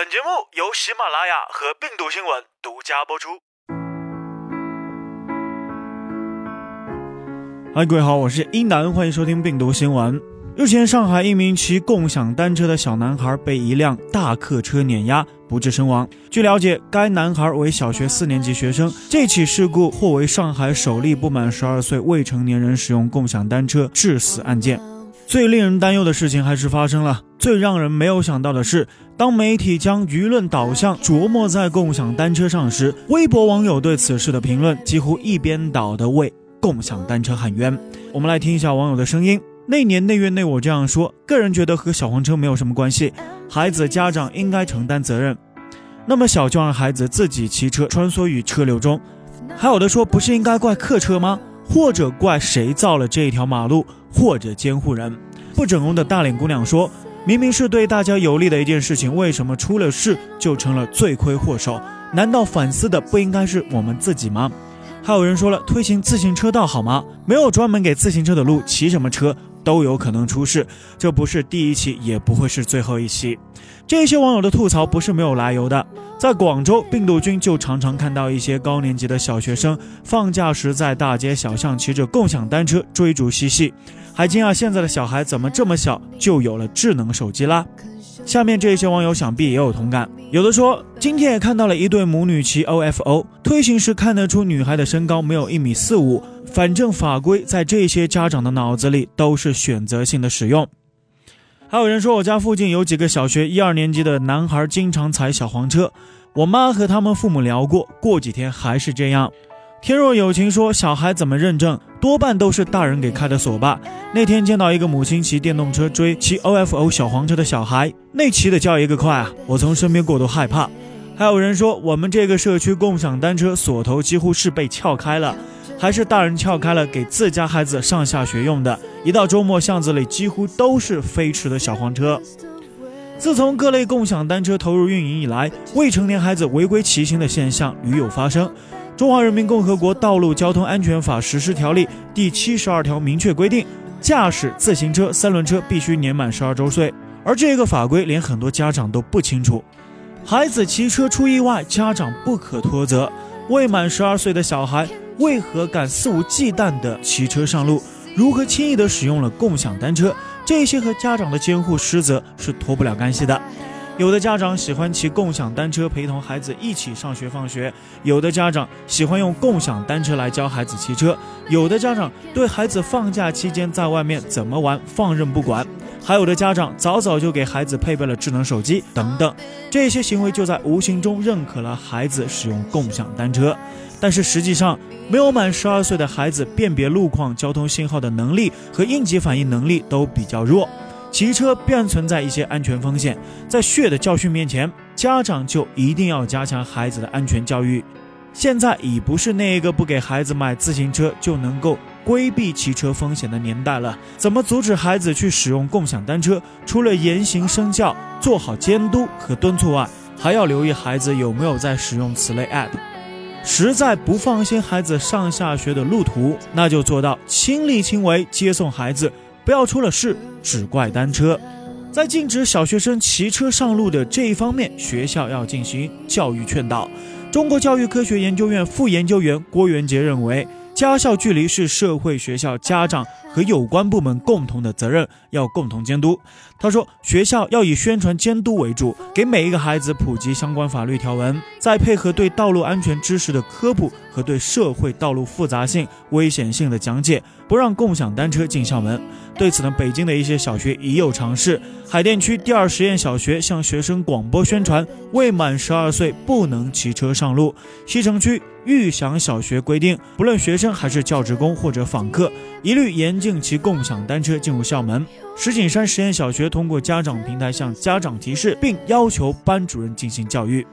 本节目由喜马拉雅和病毒新闻独家播出。嗨，各位好，我是一南，欢迎收听病毒新闻。日前，上海一名骑共享单车的小男孩被一辆大客车碾压，不治身亡。据了解，该男孩为小学四年级学生。这起事故或为上海首例不满十二岁未成年人使用共享单车致死案件。最令人担忧的事情还是发生了。最让人没有想到的是，当媒体将舆论导向琢磨在共享单车上时，微博网友对此事的评论几乎一边倒的为共享单车喊冤。我们来听一下网友的声音。那年那月那我这样说，个人觉得和小黄车没有什么关系，孩子家长应该承担责任。那么小就让孩子自己骑车穿梭于车流中，还有的说不是应该怪客车吗？或者怪谁造了这一条马路，或者监护人？不整容的大脸姑娘说，明明是对大家有利的一件事情，为什么出了事就成了罪魁祸首？难道反思的不应该是我们自己吗？还有人说了，推行自行车道好吗？没有专门给自行车的路，骑什么车？都有可能出事，这不是第一期，也不会是最后一期。这些网友的吐槽不是没有来由的。在广州，病毒君就常常看到一些高年级的小学生放假时在大街小巷骑着共享单车追逐嬉戏，还惊讶现在的小孩怎么这么小就有了智能手机啦。下面这些网友想必也有同感，有的说今天也看到了一对母女骑 OFO，推行时看得出女孩的身高没有一米四五。反正法规在这些家长的脑子里都是选择性的使用。还有人说，我家附近有几个小学一二年级的男孩经常踩小黄车，我妈和他们父母聊过，过几天还是这样。天若有情说，小孩怎么认证，多半都是大人给开的锁吧。那天见到一个母亲骑电动车追骑 OFO 小黄车的小孩，那骑的叫一个快啊，我从身边过都害怕。还有人说，我们这个社区共享单车锁头几乎是被撬开了。还是大人撬开了给自家孩子上下学用的。一到周末，巷子里几乎都是飞驰的小黄车。自从各类共享单车投入运营以来，未成年孩子违规骑行的现象屡有发生。中华人民共和国道路交通安全法实施条例第七十二条明确规定，驾驶自行车、三轮车必须年满十二周岁。而这个法规连很多家长都不清楚，孩子骑车出意外，家长不可脱责。未满十二岁的小孩。为何敢肆无忌惮地骑车上路？如何轻易地使用了共享单车？这些和家长的监护失责是脱不了干系的。有的家长喜欢骑共享单车陪同孩子一起上学放学，有的家长喜欢用共享单车来教孩子骑车，有的家长对孩子放假期间在外面怎么玩放任不管，还有的家长早早就给孩子配备了智能手机等等。这些行为就在无形中认可了孩子使用共享单车。但是实际上，没有满十二岁的孩子辨别路况、交通信号的能力和应急反应能力都比较弱，骑车便存在一些安全风险。在血的教训面前，家长就一定要加强孩子的安全教育。现在已不是那一个不给孩子买自行车就能够规避骑车风险的年代了。怎么阻止孩子去使用共享单车？除了言行身教、做好监督和敦促外，还要留意孩子有没有在使用此类 App。实在不放心孩子上下学的路途，那就做到亲力亲为接送孩子，不要出了事只怪单车。在禁止小学生骑车上路的这一方面，学校要进行教育劝导。中国教育科学研究院副研究员郭元杰认为，家校距离是社会、学校、家长。和有关部门共同的责任，要共同监督。他说，学校要以宣传监督为主，给每一个孩子普及相关法律条文，再配合对道路安全知识的科普和对社会道路复杂性、危险性的讲解，不让共享单车进校门。对此呢，北京的一些小学已有尝试。海淀区第二实验小学向学生广播宣传，未满十二岁不能骑车上路。西城区。玉祥小学规定，不论学生还是教职工或者访客，一律严禁骑共享单车进入校门。石景山实验小学通过家长平台向家长提示，并要求班主任进行教育。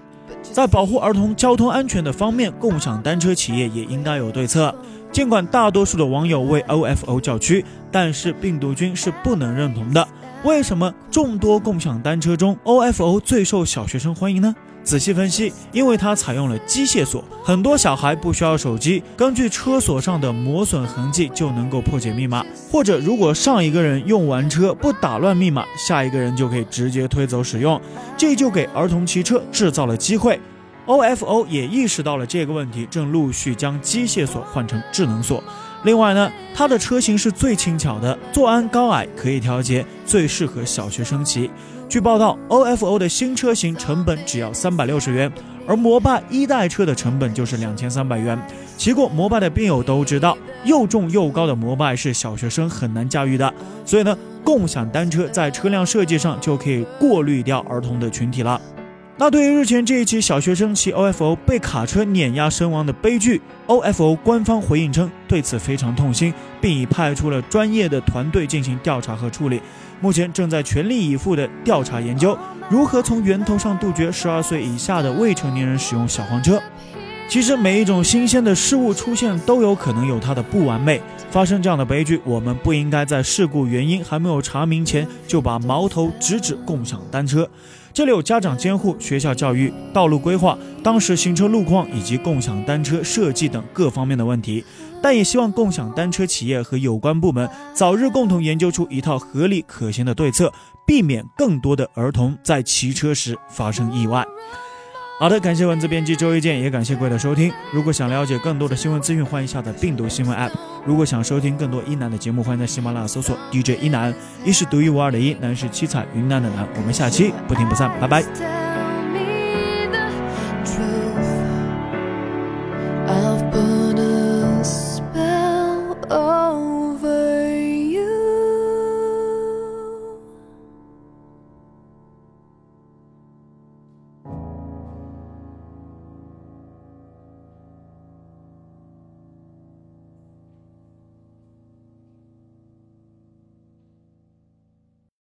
在保护儿童交通安全的方面，共享单车企业也应该有对策。尽管大多数的网友为 OFO 叫屈，但是病毒君是不能认同的。为什么众多共享单车中 OFO 最受小学生欢迎呢？仔细分析，因为它采用了机械锁，很多小孩不需要手机，根据车锁上的磨损痕迹就能够破解密码。或者，如果上一个人用完车不打乱密码，下一个人就可以直接推走使用，这就给儿童骑车制造了机会。OFO 也意识到了这个问题，正陆续将机械锁换成智能锁。另外呢，它的车型是最轻巧的，坐安高矮可以调节，最适合小学生骑。据报道，OFO 的新车型成本只要三百六十元，而摩拜一代车的成本就是两千三百元。骑过摩拜的病友都知道，又重又高的摩拜是小学生很难驾驭的。所以呢，共享单车在车辆设计上就可以过滤掉儿童的群体了。那对于日前这一起小学生骑 OFO 被卡车碾压身亡的悲剧，OFO 官方回应称对此非常痛心，并已派出了专业的团队进行调查和处理。目前正在全力以赴的调查研究，如何从源头上杜绝十二岁以下的未成年人使用小黄车。其实每一种新鲜的事物出现都有可能有它的不完美，发生这样的悲剧，我们不应该在事故原因还没有查明前就把矛头直指共享单车。这里有家长监护、学校教育、道路规划、当时行车路况以及共享单车设计等各方面的问题。但也希望共享单车企业和有关部门早日共同研究出一套合理可行的对策，避免更多的儿童在骑车时发生意外。好的，感谢文字编辑周一健，也感谢各位的收听。如果想了解更多的新闻资讯，欢迎下载病毒新闻 App。如果想收听更多一南的节目，欢迎在喜马拉雅搜索 DJ 一南，一是独一无二的一，南是七彩云南的南。我们下期不听不散，拜拜。